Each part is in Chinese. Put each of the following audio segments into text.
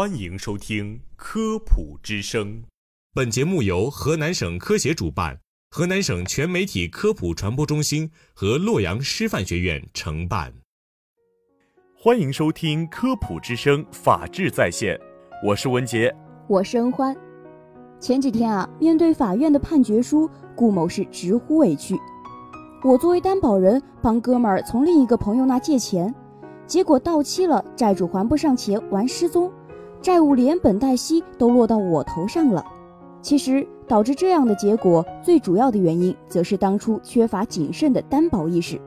欢迎收听《科普之声》。本节目由河南省科协主办，河南省全媒体科普传播中心和洛阳师范学院承办。欢迎收听《科普之声》法治在线，我是文杰，我是恩欢。前几天啊，面对法院的判决书，顾某是直呼委屈。我作为担保人，帮哥们儿从另一个朋友那借钱，结果到期了，债主还不上钱，玩失踪，债务连本带息都落到我头上了。其实导致这样的结果，最主要的原因则是当初缺乏谨慎的担保意识。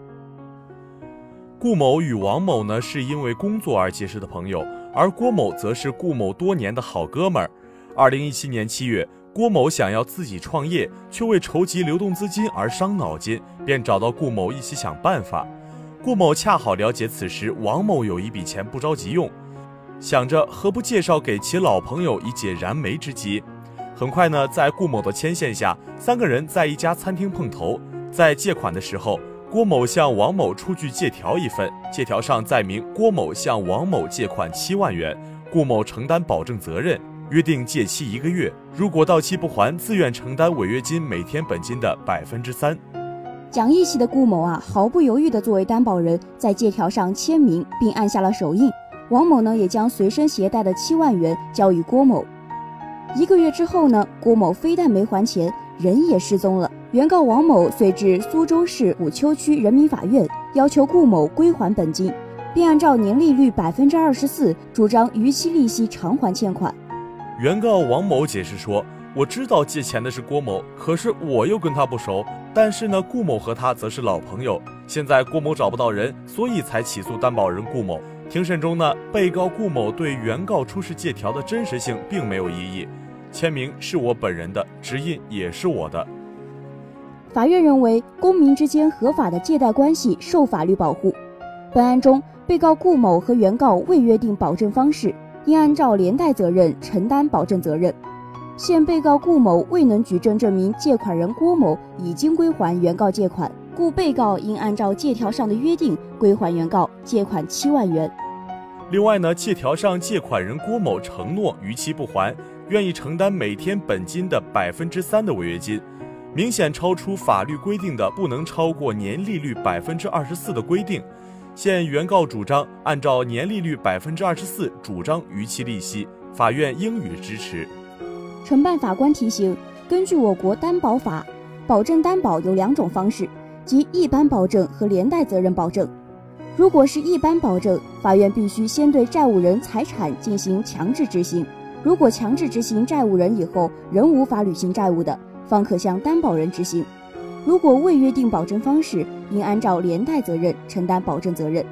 顾某与王某呢，是因为工作而结识的朋友，而郭某则是顾某多年的好哥们儿。二零一七年七月。郭某想要自己创业，却为筹集流动资金而伤脑筋，便找到顾某一起想办法。顾某恰好了解此时王某有一笔钱不着急用，想着何不介绍给其老朋友以解燃眉之急。很快呢，在顾某的牵线下，三个人在一家餐厅碰头。在借款的时候，郭某向王某出具借条一份，借条上载明郭某向王某借款七万元，顾某承担保证责任。约定借期一个月，如果到期不还，自愿承担违约金每天本金的百分之三。讲义气的顾某啊，毫不犹豫地作为担保人，在借条上签名并按下了手印。王某呢，也将随身携带的七万元交予郭某。一个月之后呢，郭某非但没还钱，人也失踪了。原告王某遂至苏州市虎丘区人民法院，要求顾某归还本金，并按照年利率百分之二十四，主张逾期利息偿还欠款。原告王某解释说：“我知道借钱的是郭某，可是我又跟他不熟。但是呢，顾某和他则是老朋友。现在郭某找不到人，所以才起诉担保人顾某。庭审中呢，被告顾某对原告出示借条的真实性并没有异议，签名是我本人的，指印也是我的。法院认为，公民之间合法的借贷关系受法律保护。本案中，被告顾某和原告未约定保证方式。”应按照连带责任承担保证责任。现被告顾某未能举证证明借款人郭某已经归还原告借款，故被告应按照借条上的约定归还原告借款七万元。另外呢，借条上借款人郭某承诺逾期不还，愿意承担每天本金的百分之三的违约金，明显超出法律规定的不能超过年利率百分之二十四的规定。现原告主张按照年利率百分之二十四主张逾期利息，法院应予支持。承办法官提醒：根据我国担保法，保证担保有两种方式，即一般保证和连带责任保证。如果是一般保证，法院必须先对债务人财产进行强制执行。如果强制执行债务人以后仍无法履行债务的，方可向担保人执行。如果未约定保证方式，应按照连带责任承担保证责任。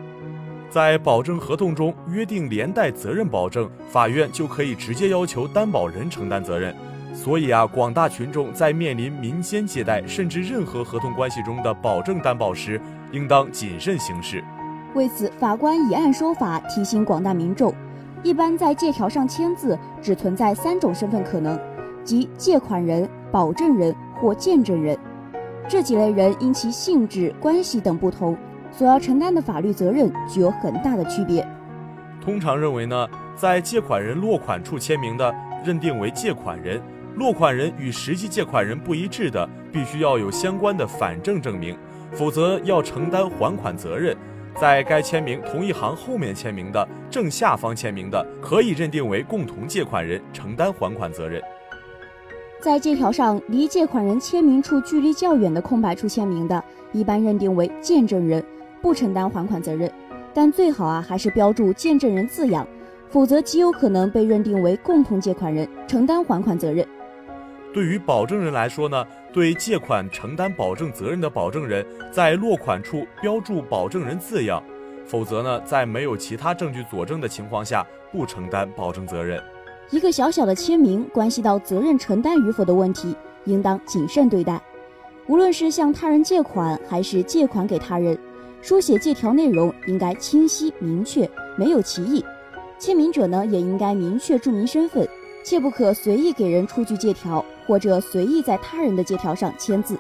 在保证合同中约定连带责任保证，法院就可以直接要求担保人承担责任。所以啊，广大群众在面临民间借贷甚至任何合同关系中的保证担保时，应当谨慎行事。为此，法官以案说法，提醒广大民众：一般在借条上签字，只存在三种身份可能，即借款人、保证人或见证人。这几类人因其性质、关系等不同，所要承担的法律责任具有很大的区别。通常认为呢，在借款人落款处签名的，认定为借款人；落款人与实际借款人不一致的，必须要有相关的反证证明，否则要承担还款责任。在该签名同一行后面签名的，正下方签名的，可以认定为共同借款人，承担还款责任。在借条上离借款人签名处距离较远的空白处签名的，一般认定为见证人，不承担还款责任。但最好啊，还是标注见证人字样，否则极有可能被认定为共同借款人，承担还款责任。对于保证人来说呢，对借款承担保证责任的保证人，在落款处标注保证人字样，否则呢，在没有其他证据佐证的情况下，不承担保证责任。一个小小的签名，关系到责任承担与否的问题，应当谨慎对待。无论是向他人借款，还是借款给他人，书写借条内容应该清晰明确，没有歧义。签名者呢，也应该明确注明身份，切不可随意给人出具借条，或者随意在他人的借条上签字。